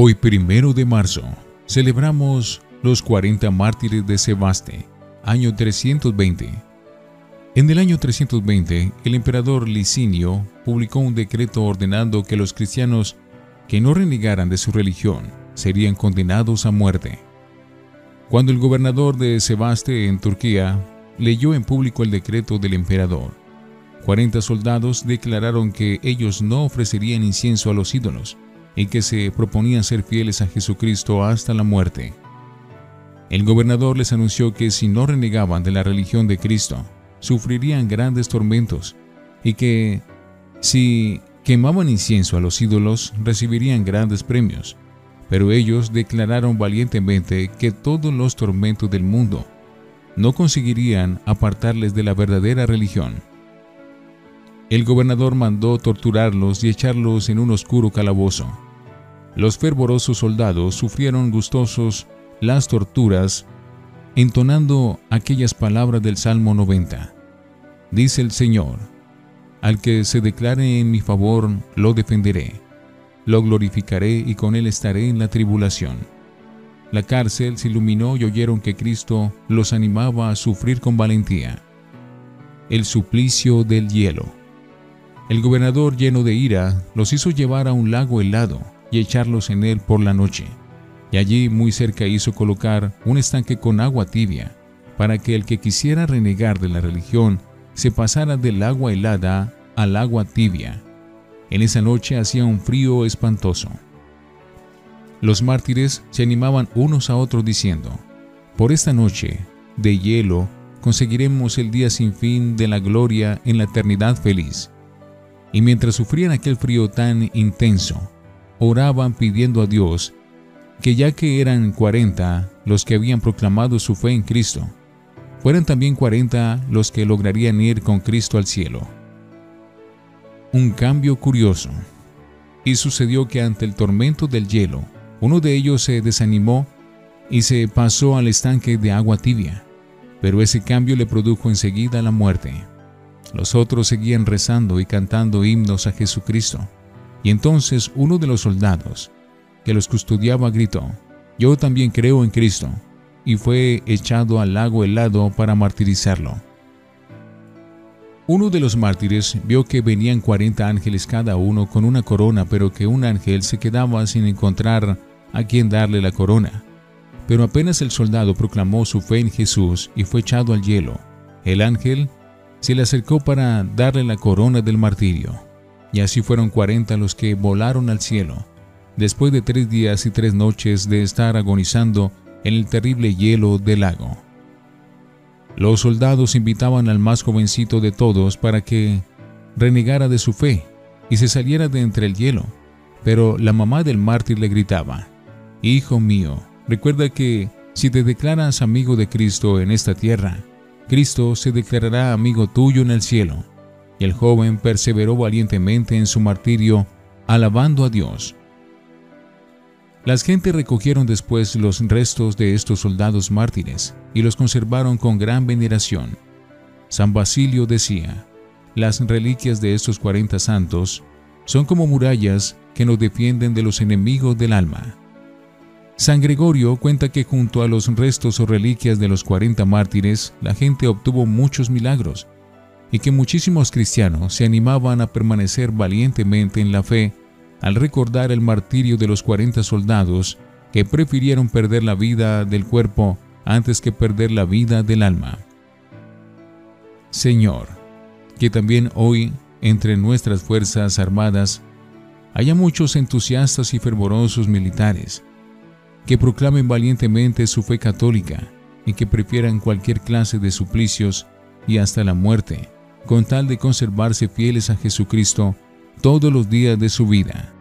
Hoy, primero de marzo, celebramos los 40 mártires de Sebaste, año 320. En el año 320, el emperador Licinio publicó un decreto ordenando que los cristianos que no renegaran de su religión serían condenados a muerte. Cuando el gobernador de Sebaste en Turquía leyó en público el decreto del emperador, 40 soldados declararon que ellos no ofrecerían incienso a los ídolos y que se proponían ser fieles a Jesucristo hasta la muerte. El gobernador les anunció que si no renegaban de la religión de Cristo, sufrirían grandes tormentos y que si quemaban incienso a los ídolos recibirían grandes premios. Pero ellos declararon valientemente que todos los tormentos del mundo no conseguirían apartarles de la verdadera religión. El gobernador mandó torturarlos y echarlos en un oscuro calabozo. Los fervorosos soldados sufrieron gustosos las torturas, entonando aquellas palabras del Salmo 90. Dice el Señor, al que se declare en mi favor, lo defenderé, lo glorificaré y con él estaré en la tribulación. La cárcel se iluminó y oyeron que Cristo los animaba a sufrir con valentía. El suplicio del hielo. El gobernador, lleno de ira, los hizo llevar a un lago helado y echarlos en él por la noche. Y allí muy cerca hizo colocar un estanque con agua tibia, para que el que quisiera renegar de la religión se pasara del agua helada al agua tibia. En esa noche hacía un frío espantoso. Los mártires se animaban unos a otros diciendo, Por esta noche de hielo conseguiremos el día sin fin de la gloria en la eternidad feliz. Y mientras sufrían aquel frío tan intenso, oraban pidiendo a Dios que ya que eran cuarenta los que habían proclamado su fe en Cristo, fueran también cuarenta los que lograrían ir con Cristo al cielo. Un cambio curioso. Y sucedió que ante el tormento del hielo, uno de ellos se desanimó y se pasó al estanque de agua tibia, pero ese cambio le produjo enseguida la muerte. Los otros seguían rezando y cantando himnos a Jesucristo. Y entonces uno de los soldados que los custodiaba gritó, Yo también creo en Cristo, y fue echado al lago helado para martirizarlo. Uno de los mártires vio que venían cuarenta ángeles cada uno con una corona, pero que un ángel se quedaba sin encontrar a quien darle la corona. Pero apenas el soldado proclamó su fe en Jesús y fue echado al hielo, el ángel se le acercó para darle la corona del martirio. Y así fueron cuarenta los que volaron al cielo, después de tres días y tres noches de estar agonizando en el terrible hielo del lago. Los soldados invitaban al más jovencito de todos para que renegara de su fe y se saliera de entre el hielo, pero la mamá del mártir le gritaba, Hijo mío, recuerda que si te declaras amigo de Cristo en esta tierra, Cristo se declarará amigo tuyo en el cielo. Y el joven perseveró valientemente en su martirio, alabando a Dios. Las gentes recogieron después los restos de estos soldados mártires y los conservaron con gran veneración. San Basilio decía, las reliquias de estos cuarenta santos son como murallas que nos defienden de los enemigos del alma. San Gregorio cuenta que junto a los restos o reliquias de los 40 mártires, la gente obtuvo muchos milagros y que muchísimos cristianos se animaban a permanecer valientemente en la fe al recordar el martirio de los 40 soldados que prefirieron perder la vida del cuerpo antes que perder la vida del alma. Señor, que también hoy entre nuestras Fuerzas Armadas haya muchos entusiastas y fervorosos militares que proclamen valientemente su fe católica y que prefieran cualquier clase de suplicios y hasta la muerte, con tal de conservarse fieles a Jesucristo todos los días de su vida.